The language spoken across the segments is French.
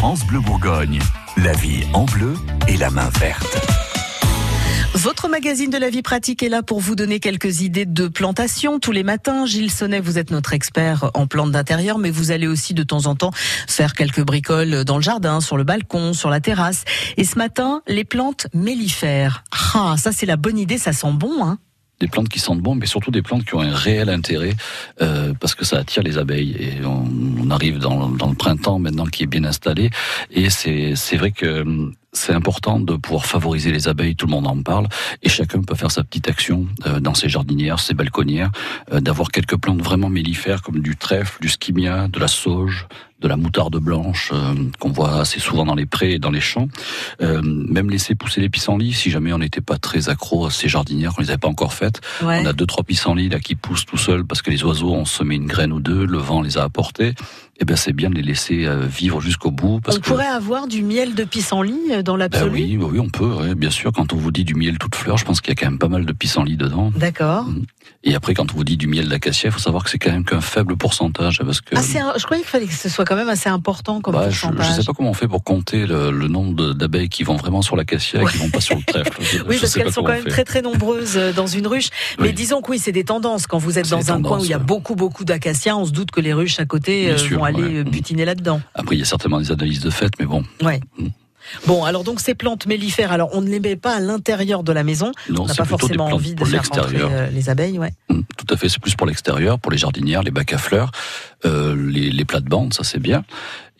France Bleu Bourgogne. La vie en bleu et la main verte. Votre magazine de la vie pratique est là pour vous donner quelques idées de plantation tous les matins. Gilles Sonnet, vous êtes notre expert en plantes d'intérieur, mais vous allez aussi de temps en temps faire quelques bricoles dans le jardin, sur le balcon, sur la terrasse. Et ce matin, les plantes mellifères. Ah, ça c'est la bonne idée, ça sent bon, hein des plantes qui sentent bon, mais surtout des plantes qui ont un réel intérêt euh, parce que ça attire les abeilles. Et on, on arrive dans, le printemps maintenant qui est bien installé. Et c'est vrai que hum, c'est important de pouvoir favoriser les abeilles, tout le monde en parle, et chacun peut faire sa petite action euh, dans ses jardinières, ses balconnières, euh, d'avoir quelques plantes vraiment mellifères comme du trèfle, du skimia, de la sauge, de la moutarde blanche euh, qu'on voit assez souvent dans les prés et dans les champs. Euh, même laisser pousser les pissenlits si jamais on n'était pas très accro à ces jardinières, qu'on les avait pas encore faites. On a deux trois pissenlits là qui poussent tout seuls parce que les oiseaux ont semé une graine ou deux, le vent les a apportés. Eh bien, c'est bien de les laisser euh, vivre jusqu'au bout. Parce on pourrait avoir du miel de pissenlit dans l'absolu. Ben oui, oui, on peut. bien sûr. Quand on vous dit du miel toute fleur, je pense qu'il y a quand même pas mal de pissenlit dedans. D'accord. Mm. Et après, quand on vous dit du miel d'acacia, il faut savoir que c'est quand même qu'un faible pourcentage, parce que. Ah, je croyais qu'il fallait que ce soit quand même assez important comme bah, pourcentage. Je ne sais pas comment on fait pour compter le, nombre d'abeilles qui vont vraiment sur l'acacia et qui vont pas sur le trèfle. oui, parce qu'elles sont quand même très très nombreuses euh, dans une ruche. Mais disons que oui, c'est des tendances. Quand vous êtes dans un coin où il y a beaucoup beaucoup d'acacia, on se doute que les ruches à côté euh, vont aller euh, butiner là-dedans. Après, il y a certainement des analyses de fait, mais bon. Ouais. Mm. Bon, alors donc ces plantes mellifères, alors on ne les met pas à l'intérieur de la maison. Non, on n'a pas forcément envie de faire rentrer euh, les abeilles, ouais. Mmh, tout à fait, c'est plus pour l'extérieur, pour les jardinières, les bacs à fleurs, euh, les, les plates-bandes, ça c'est bien.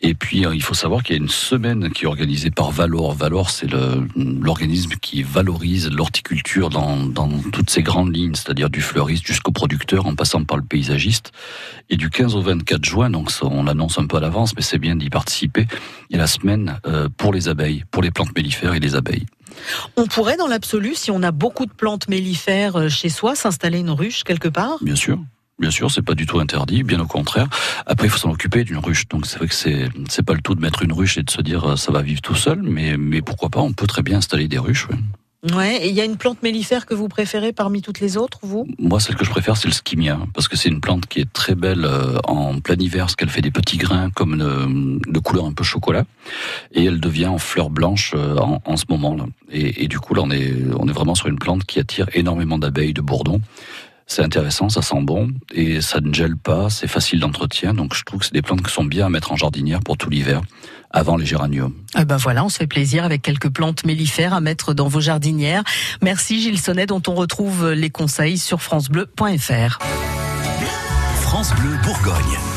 Et puis, euh, il faut savoir qu'il y a une semaine qui est organisée par Valor. Valor, c'est l'organisme qui valorise l'horticulture dans, dans, toutes ses grandes lignes, c'est-à-dire du fleuriste jusqu'au producteur, en passant par le paysagiste. Et du 15 au 24 juin, donc on l'annonce un peu à l'avance, mais c'est bien d'y participer, il y a la semaine euh, pour les abeilles, pour les plantes mellifères et les abeilles. On pourrait, dans l'absolu, si on a beaucoup de plantes mellifères euh, chez soi, s'installer une ruche quelque part? Bien sûr. Bien sûr, c'est pas du tout interdit, bien au contraire. Après, il faut s'en occuper d'une ruche. Donc c'est vrai que c'est c'est pas le tout de mettre une ruche et de se dire euh, ça va vivre tout seul, mais mais pourquoi pas On peut très bien installer des ruches. Ouais. Et il y a une plante mellifère que vous préférez parmi toutes les autres, vous? Moi, celle que je préfère, c'est le skimia, parce que c'est une plante qui est très belle euh, en plein hiver, parce qu'elle fait des petits grains comme de, couleur un peu chocolat, et elle devient en fleur blanche euh, en, en ce moment-là. Et, et, du coup, là, on est on est vraiment sur une plante qui attire énormément d'abeilles de Bourdon c'est intéressant, ça sent bon et ça ne gèle pas, c'est facile d'entretien. Donc je trouve que c'est des plantes qui sont bien à mettre en jardinière pour tout l'hiver avant les géraniums. Eh ben voilà, on se fait plaisir avec quelques plantes mellifères à mettre dans vos jardinières. Merci Gilles Sonnet dont on retrouve les conseils sur francebleu.fr. France Bleu Bourgogne.